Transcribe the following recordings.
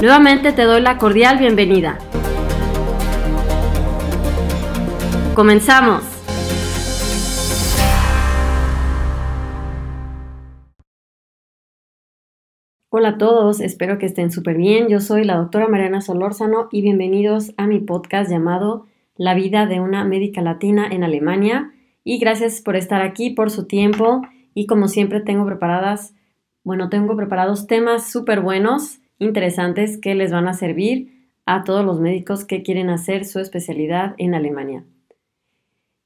Nuevamente te doy la cordial bienvenida. Comenzamos. Hola a todos, espero que estén súper bien. Yo soy la doctora Mariana Solórzano y bienvenidos a mi podcast llamado La vida de una médica latina en Alemania. Y gracias por estar aquí, por su tiempo. Y como siempre tengo preparadas, bueno, tengo preparados temas súper buenos interesantes que les van a servir a todos los médicos que quieren hacer su especialidad en Alemania.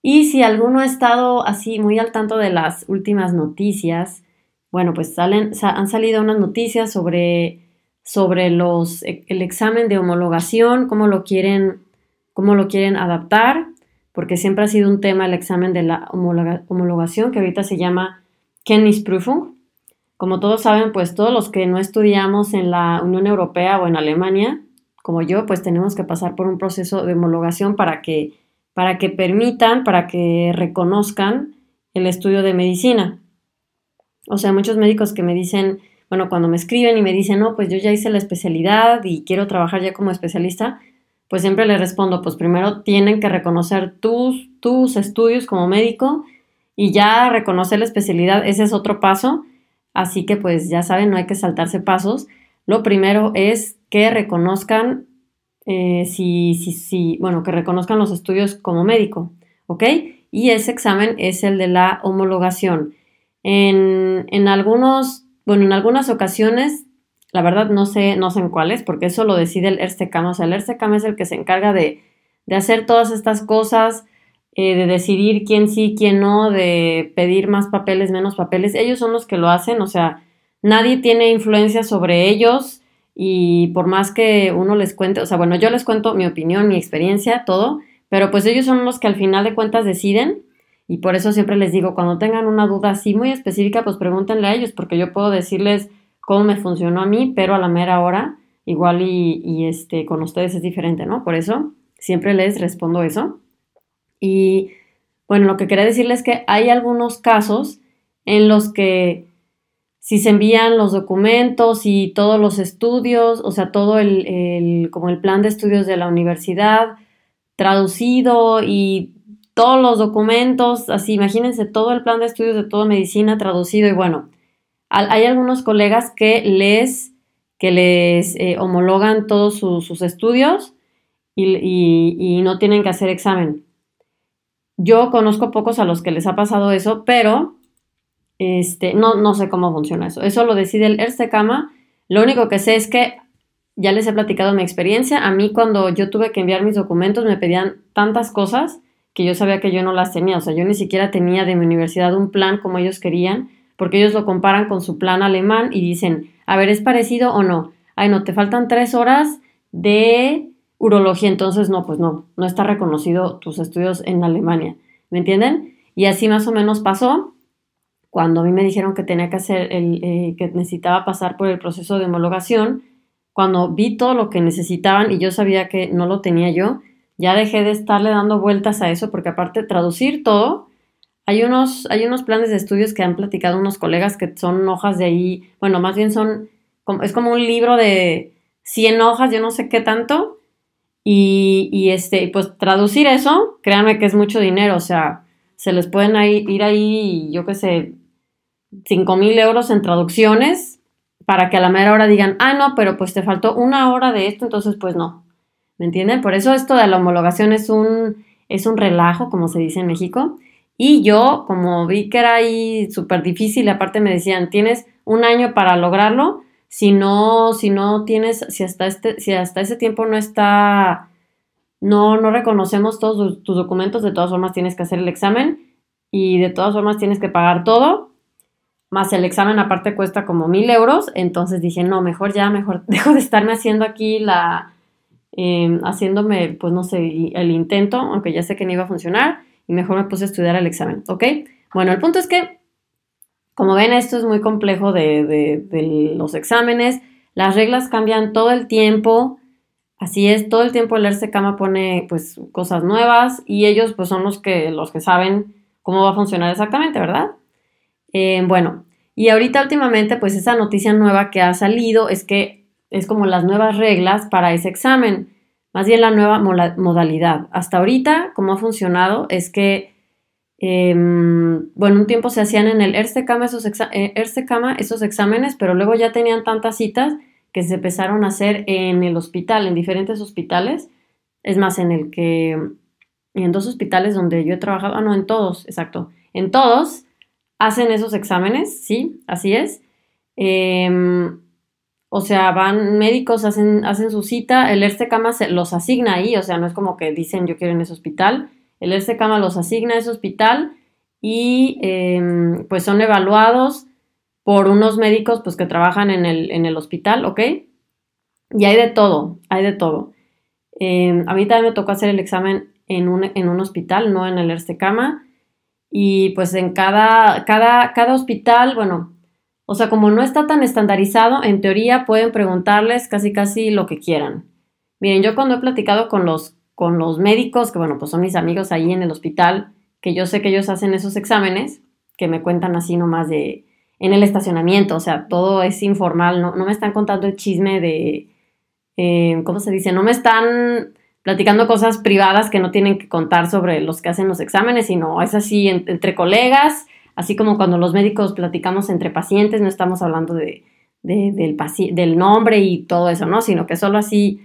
Y si alguno ha estado así muy al tanto de las últimas noticias, bueno, pues salen, han salido unas noticias sobre, sobre los, el examen de homologación, cómo lo quieren, cómo lo quieren adaptar, porque siempre ha sido un tema el examen de la homologación, que ahorita se llama Kenntnisprüfung. Como todos saben, pues todos los que no estudiamos en la Unión Europea o en Alemania, como yo, pues tenemos que pasar por un proceso de homologación para que, para que permitan, para que reconozcan el estudio de medicina. O sea, muchos médicos que me dicen, bueno, cuando me escriben y me dicen, no, pues yo ya hice la especialidad y quiero trabajar ya como especialista, pues siempre les respondo, pues primero tienen que reconocer tus, tus estudios como médico y ya reconocer la especialidad, ese es otro paso Así que pues ya saben, no hay que saltarse pasos. Lo primero es que reconozcan eh, si, si, si, bueno, que reconozcan los estudios como médico, ¿ok? Y ese examen es el de la homologación. En, en algunos, bueno, en algunas ocasiones, la verdad no sé, no sé en cuáles, porque eso lo decide el ERSTECAM. O sea, el ERSTECAM es el que se encarga de, de hacer todas estas cosas, eh, de decidir quién sí, quién no, de pedir más papeles, menos papeles. Ellos son los que lo hacen, o sea, nadie tiene influencia sobre ellos y por más que uno les cuente, o sea, bueno, yo les cuento mi opinión, mi experiencia, todo, pero pues ellos son los que al final de cuentas deciden y por eso siempre les digo, cuando tengan una duda así muy específica, pues pregúntenle a ellos, porque yo puedo decirles cómo me funcionó a mí, pero a la mera hora, igual y, y este, con ustedes es diferente, ¿no? Por eso siempre les respondo eso. Y bueno, lo que quería decirles es que hay algunos casos en los que si se envían los documentos y todos los estudios, o sea, todo el, como el plan de estudios de la universidad traducido y todos los documentos, así imagínense todo el plan de estudios de toda medicina traducido y bueno, hay algunos colegas que les, que les eh, homologan todos sus, estudios y no tienen que hacer examen. Yo conozco pocos a los que les ha pasado eso, pero este, no, no sé cómo funciona eso. Eso lo decide el Erstekama. Lo único que sé es que ya les he platicado mi experiencia. A mí cuando yo tuve que enviar mis documentos me pedían tantas cosas que yo sabía que yo no las tenía. O sea, yo ni siquiera tenía de mi universidad un plan como ellos querían, porque ellos lo comparan con su plan alemán y dicen, a ver, ¿es parecido o no? Ay, no, te faltan tres horas de urología, entonces no, pues no, no está reconocido tus estudios en Alemania, ¿me entienden? Y así más o menos pasó cuando a mí me dijeron que tenía que hacer el, eh, que necesitaba pasar por el proceso de homologación, cuando vi todo lo que necesitaban y yo sabía que no lo tenía yo, ya dejé de estarle dando vueltas a eso, porque aparte de traducir todo, hay unos, hay unos planes de estudios que han platicado unos colegas que son hojas de ahí, bueno, más bien son, es como un libro de 100 hojas, yo no sé qué tanto, y, este, pues traducir eso, créanme que es mucho dinero, o sea, se les pueden ir ahí, yo qué sé, 5 mil euros en traducciones para que a la mera hora digan, ah, no, pero pues te faltó una hora de esto, entonces pues no. ¿Me entienden? Por eso esto de la homologación es un, es un relajo, como se dice en México. Y yo, como vi que era ahí súper difícil, aparte me decían, tienes un año para lograrlo, si no, si no tienes, si hasta este, si hasta ese tiempo no está, no, no reconocemos todos tus documentos, de todas formas tienes que hacer el examen y de todas formas tienes que pagar todo, más el examen aparte cuesta como mil euros, entonces dije, no, mejor ya, mejor dejo de estarme haciendo aquí la, eh, haciéndome, pues no sé, el intento, aunque ya sé que no iba a funcionar, y mejor me puse a estudiar el examen, ¿ok? Bueno, el punto es que, como ven, esto es muy complejo de, los exámenes, las reglas cambian todo el tiempo, así es, todo el tiempo el cama pone pues cosas nuevas y ellos pues son los que, los que saben cómo va a funcionar exactamente, ¿verdad? Eh, bueno, y ahorita últimamente pues esa noticia nueva que ha salido es que es como las nuevas reglas para ese examen más bien la nueva modalidad. Hasta ahorita, como ha funcionado, es que, em, bueno, un tiempo se hacían en el esos, eh, esos exámenes, pero luego ya tenían tantas citas que se empezaron a hacer en el hospital, en diferentes hospitales. Es más, en el que, en dos hospitales donde yo he trabajado, ah, no, en todos, exacto, en todos hacen esos exámenes, sí, así es. Em, o sea, van médicos, hacen, hacen su cita, el Erste Cama se, los asigna ahí, o sea, no es como que dicen yo quiero en ese hospital, el Erste Cama los asigna a ese hospital y em, pues son evaluados por unos médicos pues que trabajan en el, en el hospital, ¿ok? Y hay de todo, hay de todo. Em, a mí también me tocó hacer el examen en un, en un hospital, no en el Erste Cama. Y pues en cada, cada, cada hospital, bueno, o sea, como no está tan estandarizado, en teoría pueden preguntarles casi casi lo que quieran. Miren, yo cuando he platicado con los, con los médicos, que bueno, pues son mis amigos ahí en el hospital, que yo sé que ellos hacen esos exámenes, que me cuentan así nomás de en el estacionamiento, o sea, todo es informal, no, no me están contando el chisme de, eh, ¿cómo se dice? No me están platicando cosas privadas que no tienen que contar sobre los que hacen los exámenes, sino es así entre colegas Así como cuando los médicos platicamos entre pacientes, no estamos hablando de, del, del nombre y todo eso, ¿no? Sino que solo así,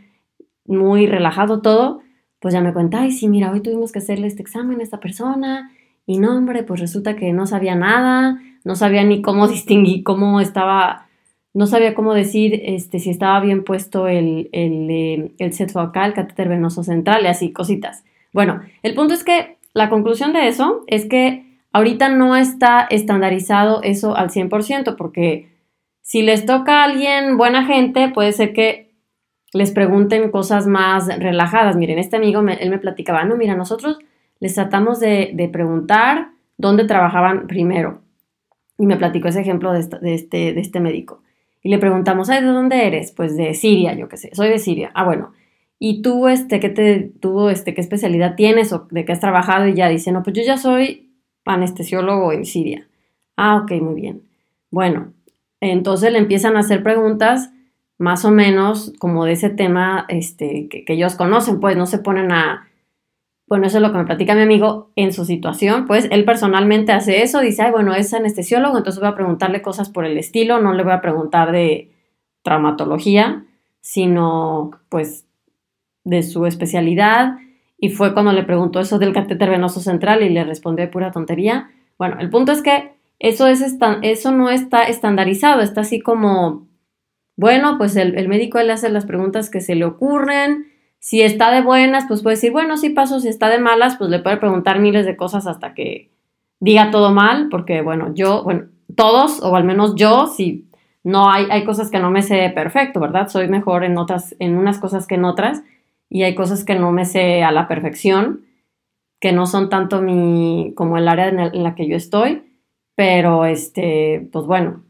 muy relajado todo, pues ya me cuenta, ay, sí, mira, hoy tuvimos que hacerle este examen a esta persona y no, hombre, pues resulta que no sabía nada, no sabía ni cómo distinguir, cómo estaba, no sabía cómo decir este, si estaba bien puesto el, el, eh, el set focal, catéter venoso central y así, cositas. Bueno, el punto es que la conclusión de eso es que Ahorita no está estandarizado eso al 100% porque si les toca a alguien buena gente, puede ser que les pregunten cosas más relajadas. Miren, este amigo, él me platicaba, no, mira, nosotros les tratamos de, preguntar dónde trabajaban primero. Y me platicó ese ejemplo de, este, de este médico. Y le preguntamos, ¿de dónde eres? Pues de Siria, yo qué sé, soy de Siria. Ah, bueno. ¿Y tú, este, qué te, tú, este, qué especialidad tienes o de qué has trabajado? Y ya dice, no, pues yo ya soy anestesiólogo en Siria. Ah, ok, muy bien. Bueno, entonces le empiezan a hacer preguntas más o menos como de ese tema este, que, ellos conocen, pues no se ponen a... Bueno, eso es lo que me platica mi amigo en su situación, pues él personalmente hace eso, dice, ay, bueno, es anestesiólogo, entonces voy a preguntarle cosas por el estilo, no le voy a preguntar de traumatología, sino pues de su especialidad y fue cuando le preguntó eso del catéter venoso central y le respondió de pura tontería. Bueno, el punto es que eso, es eso no está estandarizado, está así como, bueno, pues el, médico le hace las preguntas que se le ocurren. Si está de buenas, pues puede decir, bueno, sí paso. Si está de malas, pues le puede preguntar miles de cosas hasta que diga todo mal, porque bueno, yo, bueno, todos, o al menos yo, si no hay, hay cosas que no me sé perfecto, ¿verdad? Soy mejor en otras, en unas cosas que en otras y hay cosas que no me sé a la perfección, que no son tanto mi, como el área en, la que yo estoy, pero este, pues bueno,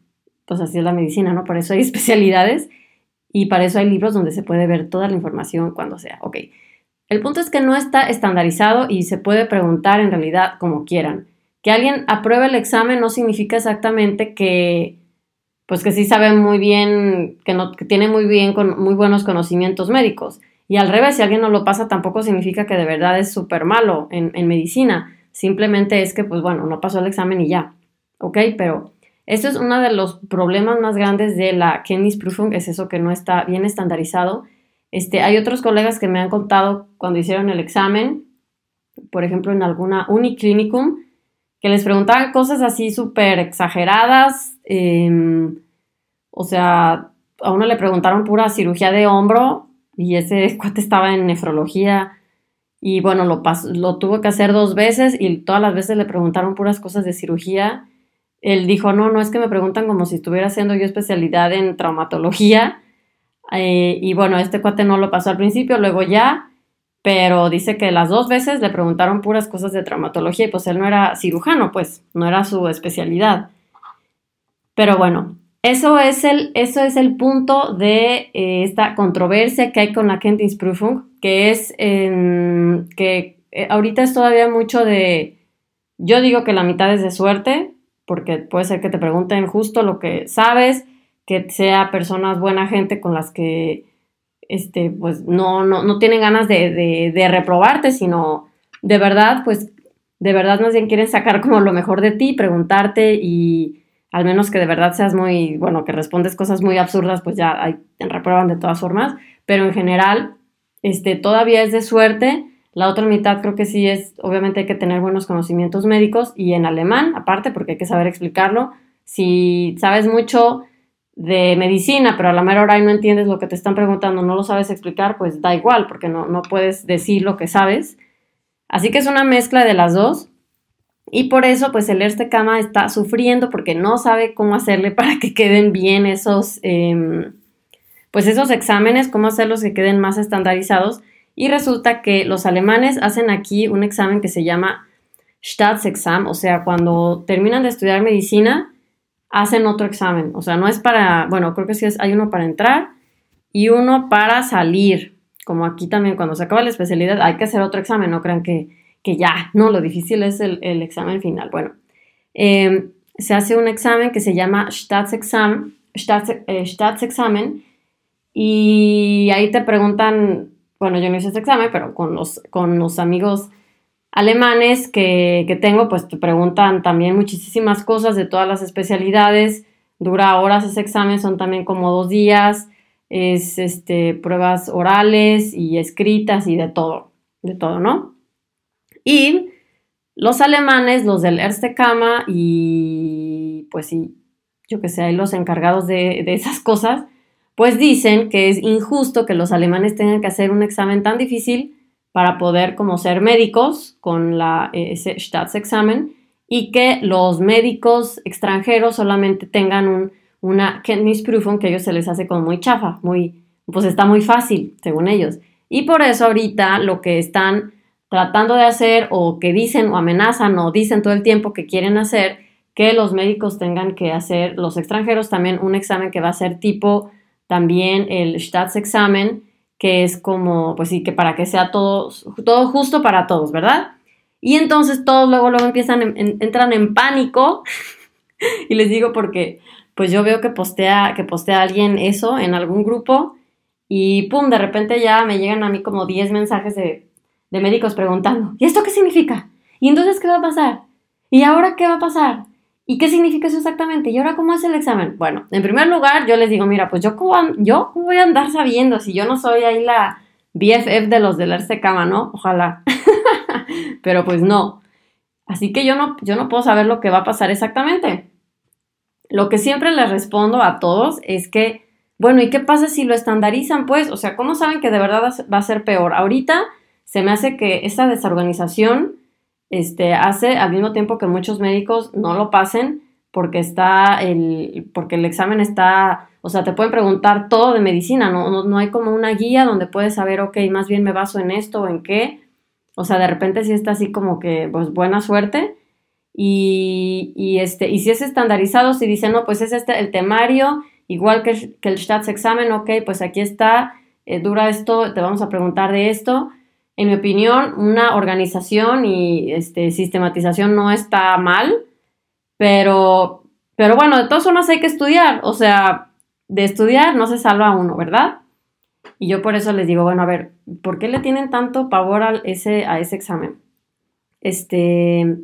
pues así es la medicina, ¿no? Por eso hay especialidades y para eso hay libros donde se puede ver toda la información cuando sea. Ok, el punto es que no está estandarizado y se puede preguntar en realidad como quieran. Que alguien apruebe el examen no significa exactamente que, pues que sí sabe muy bien, que, no, que tiene muy bien, con, muy buenos conocimientos médicos. Y al revés, si alguien no lo pasa, tampoco significa que de verdad es súper malo en, medicina. Simplemente es que, pues bueno, no pasó el examen y ya. ¿Ok? Pero esto es uno de los problemas más grandes de la Kennis Prüfung, es eso que no está bien estandarizado. Este, hay otros colegas que me han contado cuando hicieron el examen, por ejemplo, en alguna uniclinicum, que les preguntaban cosas así súper exageradas. Em, o sea, a uno le preguntaron pura cirugía de hombro y ese cuate estaba en nefrología y bueno, lo, lo tuvo que hacer dos veces y todas las veces le preguntaron puras cosas de cirugía. Él dijo, no, no es que me preguntan como si estuviera haciendo yo especialidad en traumatología. Eh, y bueno, este cuate no lo pasó al principio, luego ya, pero dice que las dos veces le preguntaron puras cosas de traumatología y pues él no era cirujano, pues no era su especialidad. Pero bueno, eso es el, eso es el punto de eh, esta controversia que hay con la Kenntnisprüfung, que es que eh, ahorita es todavía mucho de, yo digo que la mitad es de suerte, porque puede ser que te pregunten justo lo que sabes, que sea personas buena gente con las que este, pues no, no, no tienen ganas de, de, reprobarte, sino de verdad, pues de verdad más bien quieren sacar como lo mejor de ti, preguntarte y al menos que de verdad seas muy, bueno, que respondes cosas muy absurdas, pues ya hay, te reprueban de todas formas, pero en general, este, todavía es de suerte. La otra mitad creo que sí es, obviamente hay que tener buenos conocimientos médicos y en alemán, aparte, porque hay que saber explicarlo. Si sabes mucho de medicina, pero a la mera hora no entiendes lo que te están preguntando, no lo sabes explicar, pues da igual, porque no, no puedes decir lo que sabes. Así que es una mezcla de las dos. Y por eso, pues el Erste Kama está sufriendo porque no sabe cómo hacerle para que queden bien esos, em, pues esos exámenes, cómo hacerlos que queden más estandarizados. Y resulta que los alemanes hacen aquí un examen que se llama Staatsexam, o sea, cuando terminan de estudiar medicina, hacen otro examen. O sea, no es para, bueno, creo que sí es, hay uno para entrar y uno para salir. Como aquí también cuando se acaba la especialidad hay que hacer otro examen, no crean que, que ya, no, lo difícil es el, examen final. Bueno, em, se hace un examen que se llama Staatsexamen, eh, Staatsexamen y ahí te preguntan, bueno, yo no hice ese examen, pero con los, con los amigos alemanes que, tengo, pues te preguntan también muchísimas cosas de todas las especialidades. Dura horas ese examen, son también como dos días. Es este, pruebas orales y escritas y de todo, de todo, ¿no? Y los alemanes, los del Erste Kammer y pues sí, yo que sé, los encargados de, de esas cosas, pues dicen que es injusto que los alemanes tengan que hacer un examen tan difícil para poder como ser médicos con la, ese Staatsexamen y que los médicos extranjeros solamente tengan un, una Kenntnisprüfung que ellos se les hace como muy chafa, muy, pues está muy fácil, según ellos. Y por eso ahorita lo que están tratando de hacer o que dicen o amenazan o dicen todo el tiempo que quieren hacer, que los médicos tengan que hacer, los extranjeros también, un examen que va a ser tipo también el Staatsexamen, que es como, pues sí, que para que sea todo, todo justo para todos, ¿verdad? Y entonces todos luego, luego empiezan, entran en pánico. y les digo porque, pues yo veo que postea, que postea alguien eso en algún grupo y pum, de repente ya me llegan a mí como 10 mensajes de, de médicos preguntando, ¿y esto qué significa? ¿Y entonces qué va a pasar? ¿Y ahora qué va a pasar? ¿Y qué significa eso exactamente? ¿Y ahora cómo es el examen? Bueno, en primer lugar, yo les digo, mira, pues yo voy a andar sabiendo si yo no soy ahí la BFF de los del Cama, ¿no? Ojalá. Pero pues no. Así que yo no, yo no puedo saber lo que va a pasar exactamente. Lo que siempre les respondo a todos es que, bueno, ¿y qué pasa si lo estandarizan? Pues, o sea, ¿cómo saben que de verdad va a ser peor? Ahorita se me hace que esa desorganización este, hace al mismo tiempo que muchos médicos no lo pasen porque está el, porque el examen está, o sea, te pueden preguntar todo de medicina, no, no, hay como una guía donde puedes saber, ok, más bien me baso en esto o en qué, o sea, de repente sí está así como que, pues, buena suerte, y, y este, y si es estandarizado, si dicen, no, pues es este el temario, igual que, que el Staatsexamen, ok, pues aquí está, eh, dura esto, te vamos a preguntar de esto, en mi opinión, una organización y este, sistematización no está mal, pero, pero bueno, de todas formas hay que estudiar, o sea, de estudiar no se salva uno, ¿verdad? Y yo por eso les digo, bueno, a ver, ¿por qué le tienen tanto pavor a ese, a ese examen? Este,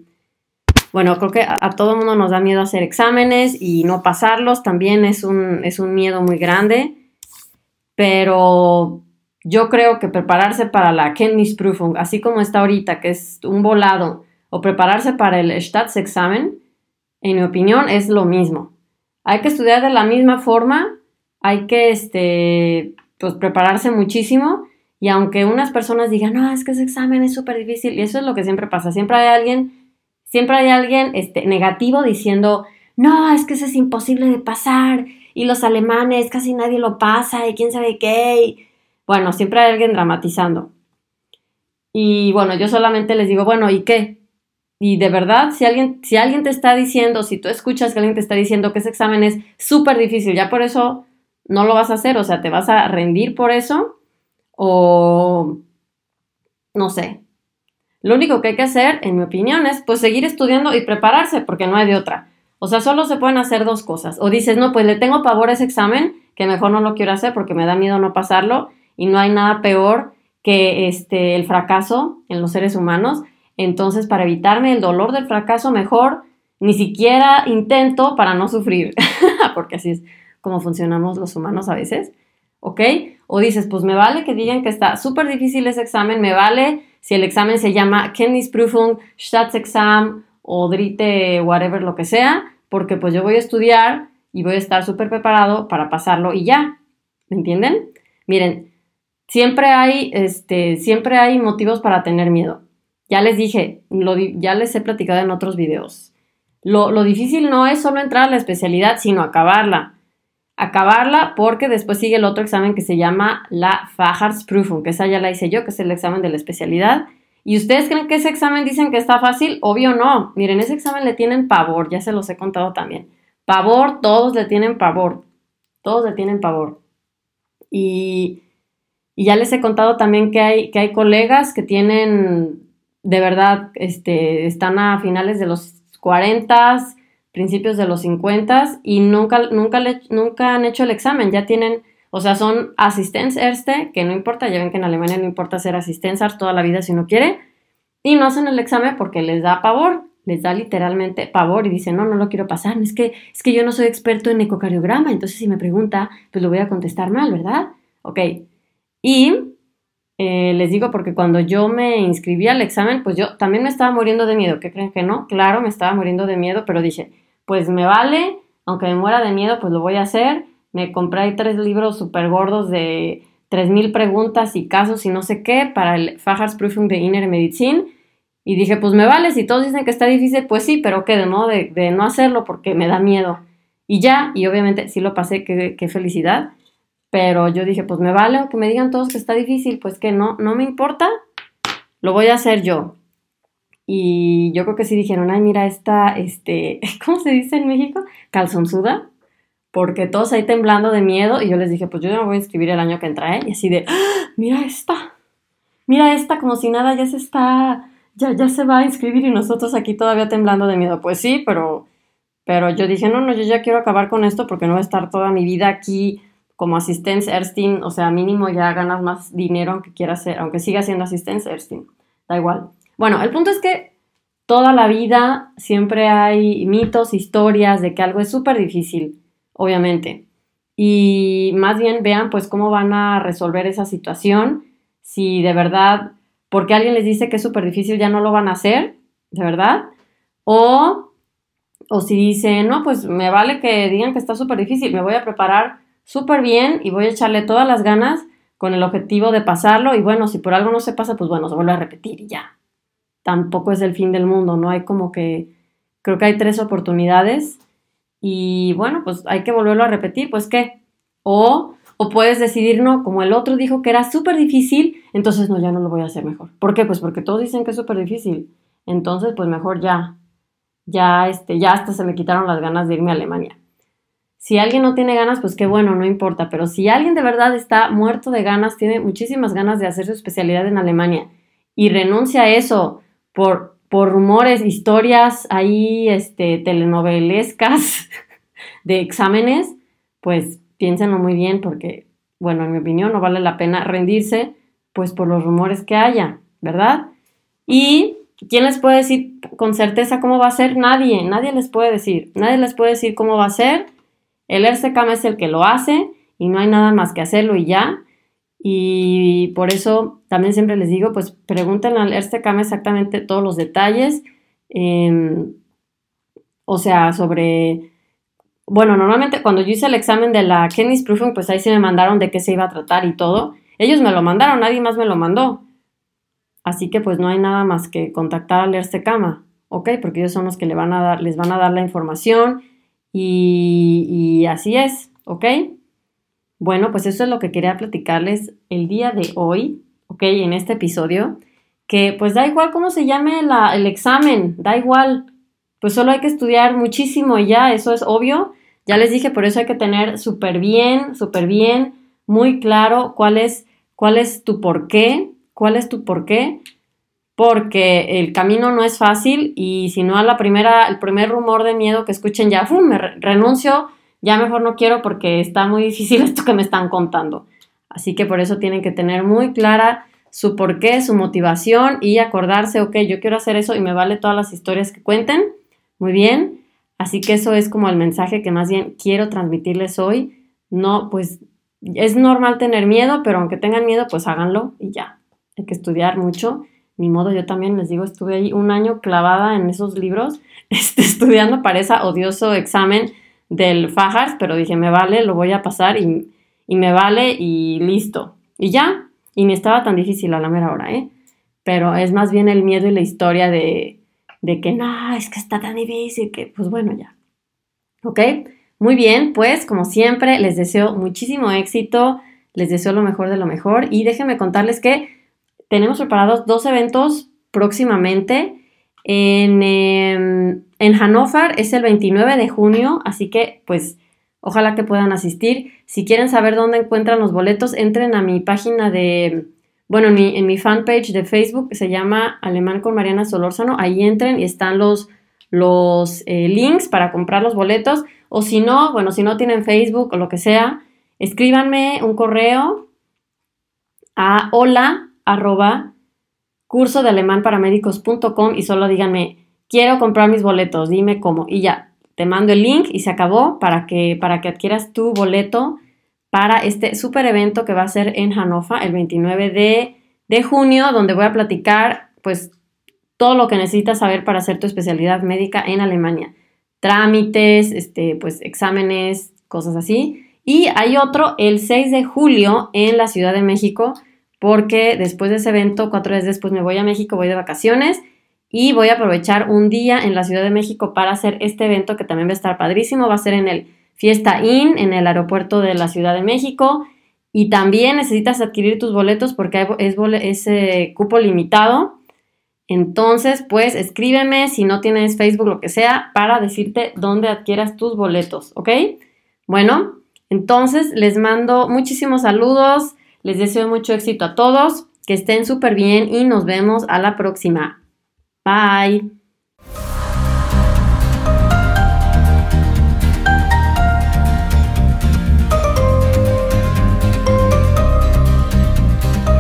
bueno, creo que a, a todo mundo nos da miedo hacer exámenes y no pasarlos, también es un, es un miedo muy grande, pero yo creo que prepararse para la Kenntnisprüfung, así como está ahorita, que es un volado, o prepararse para el Staatsexamen, en mi opinión, es lo mismo. Hay que estudiar de la misma forma, hay que este, pues, prepararse muchísimo y aunque unas personas digan, no, es que ese examen es súper difícil, y eso es lo que siempre pasa, siempre hay alguien, siempre hay alguien este, negativo diciendo, no, es que ese es imposible de pasar, y los alemanes casi nadie lo pasa, y quién sabe qué, bueno, siempre hay alguien dramatizando. Y bueno, yo solamente les digo, bueno, ¿y qué? Y de verdad, si alguien, si alguien te está diciendo, si tú escuchas que alguien te está diciendo que ese examen es súper difícil, ya por eso no lo vas a hacer, o sea, te vas a rendir por eso, o no sé. Lo único que hay que hacer, en mi opinión, es pues seguir estudiando y prepararse, porque no hay de otra. O sea, solo se pueden hacer dos cosas. O dices, no, pues le tengo pavor a ese examen, que mejor no lo quiero hacer porque me da miedo no pasarlo, y no hay nada peor que este, el fracaso en los seres humanos. Entonces, para evitarme el dolor del fracaso, mejor ni siquiera intento para no sufrir, porque así es como funcionamos los humanos a veces, ¿ok? O dices, pues me vale que digan que está súper difícil ese examen, me vale si el examen se llama Kenntnisprüfung, Staatsexamen o Drite, whatever, lo que sea, porque pues yo voy a estudiar y voy a estar súper preparado para pasarlo y ya, ¿me entienden? Miren, siempre hay, este, siempre hay motivos para tener miedo. Ya les dije, lo, ya les he platicado en otros videos. Lo, lo, difícil no es solo entrar a la especialidad, sino acabarla. Acabarla porque después sigue el otro examen que se llama la Facharsprüfung, que esa ya la hice yo, que es el examen de la especialidad. ¿Y ustedes creen que ese examen dicen que está fácil? Obvio no. Miren, ese examen le tienen pavor, ya se los he contado también. Pavor, todos le tienen pavor. Todos le tienen pavor. Y y ya les he contado también que hay, que hay colegas que tienen, de verdad, este, están a finales de los 40, principios de los 50 y nunca, nunca, nunca han hecho el examen. Ya tienen, o sea, son asistentes Erste, que no importa, ya ven que en Alemania no importa ser asistenzar toda la vida si uno quiere, y no hacen el examen porque les da pavor, les da literalmente pavor y dicen, no, no lo quiero pasar, es que, es que yo no soy experto en ecocardiograma, entonces si me pregunta, pues lo voy a contestar mal, ¿verdad? Ok, y eh, les digo porque cuando yo me inscribí al examen, pues yo también me estaba muriendo de miedo. ¿Qué creen que no? Claro, me estaba muriendo de miedo, pero dije, pues me vale, aunque me muera de miedo, pues lo voy a hacer. Me compré ahí tres libros súper gordos de 3.000 preguntas y casos y no sé qué para el Facharsprüfung de Inner Medicine. Y dije, pues me vale, si todos dicen que está difícil, pues sí, pero ¿qué? De, ¿no? de, de no hacerlo porque me da miedo. Y ya, y obviamente sí lo pasé, qué, qué felicidad. Pero yo dije, pues me vale, que me digan todos que está difícil, pues que no, no me importa, lo voy a hacer yo. Y yo creo que sí dijeron, ay, mira esta, este, ¿cómo se dice en México? Calzonzuda. Porque todos ahí temblando de miedo. Y yo les dije, pues yo me voy a inscribir el año que entra, ¿eh? Y así de, ¡Ah! mira esta. Mira esta, como si nada ya se está, ya, ya se va a inscribir y nosotros aquí todavía temblando de miedo. Pues sí, pero, pero yo dije, no, no, yo ya quiero acabar con esto porque no voy a estar toda mi vida aquí como asistente Erstein, o sea, mínimo ya ganas más dinero aunque quieras ser, aunque sigas siendo asistente Erstein, da igual. Bueno, el punto es que toda la vida siempre hay mitos, historias de que algo es súper difícil, obviamente. Y más bien vean pues cómo van a resolver esa situación, si de verdad, porque alguien les dice que es súper difícil, ya no lo van a hacer, de verdad, o, o si dicen, no, pues me vale que digan que está súper difícil, me voy a preparar súper bien y voy a echarle todas las ganas con el objetivo de pasarlo y bueno, si por algo no se pasa, pues bueno, se vuelve a repetir y ya. Tampoco es el fin del mundo, ¿no? Hay como que, creo que hay tres oportunidades y bueno, pues hay que volverlo a repetir, pues qué. O, o puedes decidir, no, como el otro dijo que era súper difícil, entonces no, ya no lo voy a hacer mejor. ¿Por qué? Pues porque todos dicen que es súper difícil. Entonces, pues mejor ya, ya, este, ya hasta se me quitaron las ganas de irme a Alemania. Si alguien no tiene ganas, pues qué bueno, no importa. Pero si alguien de verdad está muerto de ganas, tiene muchísimas ganas de hacer su especialidad en Alemania y renuncia a eso por, por rumores, historias ahí, este, telenovelescas de exámenes, pues piénsenlo muy bien porque, bueno, en mi opinión no vale la pena rendirse pues por los rumores que haya, ¿verdad? Y ¿quién les puede decir con certeza cómo va a ser? Nadie, nadie les puede decir, nadie les puede decir cómo va a ser el RCKM es el que lo hace y no hay nada más que hacerlo y ya. y por eso también siempre les digo, pues pregunten al Erstekam exactamente todos los detalles. Em, o sea, sobre... Bueno, normalmente cuando yo hice el examen de la Kenny's Proofing, pues ahí sí me mandaron de qué se iba a tratar y todo. Ellos me lo mandaron, nadie más me lo mandó. Así que pues no hay nada más que contactar al Erstekama, ¿ok? Porque ellos son los que le van a dar, les van a dar la información y, así es, ¿ok? Bueno, pues eso es lo que quería platicarles el día de hoy, ¿ok? En este episodio, que pues da igual cómo se llame el examen, da igual, pues solo hay que estudiar muchísimo ya, eso es obvio. Ya les dije, por eso hay que tener súper bien, súper bien, muy claro cuál es, cuál es tu por qué, cuál es tu por qué, porque el camino no es fácil y si no a la primera, el primer rumor de miedo que escuchen ya, ¡fum! me renuncio, ya mejor no quiero porque está muy difícil esto que me están contando. Así que por eso tienen que tener muy clara su porqué, su motivación y acordarse, ok, yo quiero hacer eso y me vale todas las historias que cuenten. Muy bien. Así que eso es como el mensaje que más bien quiero transmitirles hoy. No, pues es normal tener miedo, pero aunque tengan miedo, pues háganlo y ya. Hay que estudiar mucho. Ni modo, yo también les digo, estuve ahí un año clavada en esos libros, este, estudiando para ese odioso examen del Fajars, pero dije, me vale, lo voy a pasar y, me vale y listo. Y ya, y ni estaba tan difícil a la mera hora, ¿eh? Pero es más bien el miedo y la historia de, de que no, es que está tan difícil que, pues bueno, ya. ¿Ok? Muy bien, pues como siempre, les deseo muchísimo éxito, les deseo lo mejor de lo mejor y déjenme contarles que tenemos preparados dos eventos próximamente. En, em, en Hannover es el 29 de junio, así que pues ojalá que puedan asistir. Si quieren saber dónde encuentran los boletos, entren a mi página de, bueno, en mi, en mi fanpage de Facebook, se llama Alemán con Mariana Solórzano, ahí entren y están los, los eh, links para comprar los boletos. O si no, bueno, si no tienen Facebook o lo que sea, escríbanme un correo a hola arroba curso de alemán para y solo díganme quiero comprar mis boletos, dime cómo. Y ya, te mando el link y se acabó para que, para que adquieras tu boleto para este super evento que va a ser en Hannover el 29 de, de junio, donde voy a platicar pues todo lo que necesitas saber para hacer tu especialidad médica en Alemania. Trámites, este, pues exámenes, cosas así. Y hay otro el 6 de julio en la Ciudad de México, porque después de ese evento, cuatro días después me voy a México, voy de vacaciones y voy a aprovechar un día en la Ciudad de México para hacer este evento que también va a estar padrísimo. Va a ser en el Fiesta Inn, en el aeropuerto de la Ciudad de México. Y también necesitas adquirir tus boletos porque es, ese cupo limitado. Entonces, pues escríbeme si no tienes Facebook, lo que sea, para decirte dónde adquieras tus boletos, ¿ok? Bueno, entonces les mando muchísimos saludos, les deseo mucho éxito a todos, que estén súper bien y nos vemos a la próxima. Bye.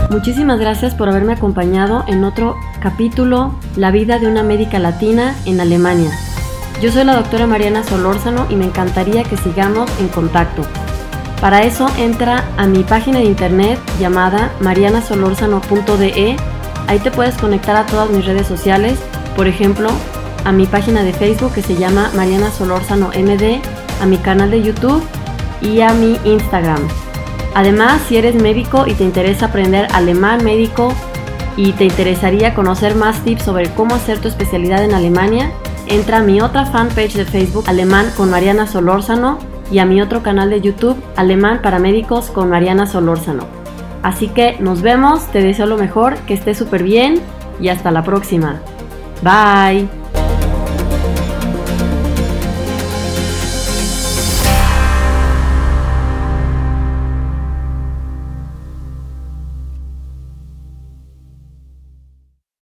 Muchísimas gracias por haberme acompañado en otro capítulo, La vida de una médica latina en Alemania. Yo soy la doctora Mariana Solórzano y me encantaría que sigamos en contacto. Para eso entra a mi página de internet llamada marianasolórzano.de Ahí te puedes conectar a todas mis redes sociales, por ejemplo, a mi página de Facebook que se llama Mariana MD, a mi canal de YouTube y a mi Instagram. Además, si eres médico y te interesa aprender alemán médico y te interesaría conocer más tips sobre cómo hacer tu especialidad en Alemania, entra a mi otra fanpage de Facebook Alemán con Mariana Solórzano y a mi otro canal de YouTube Alemán para Médicos con Mariana Solórzano. Así que nos vemos, te deseo lo mejor, que estés súper bien y hasta la próxima. Bye.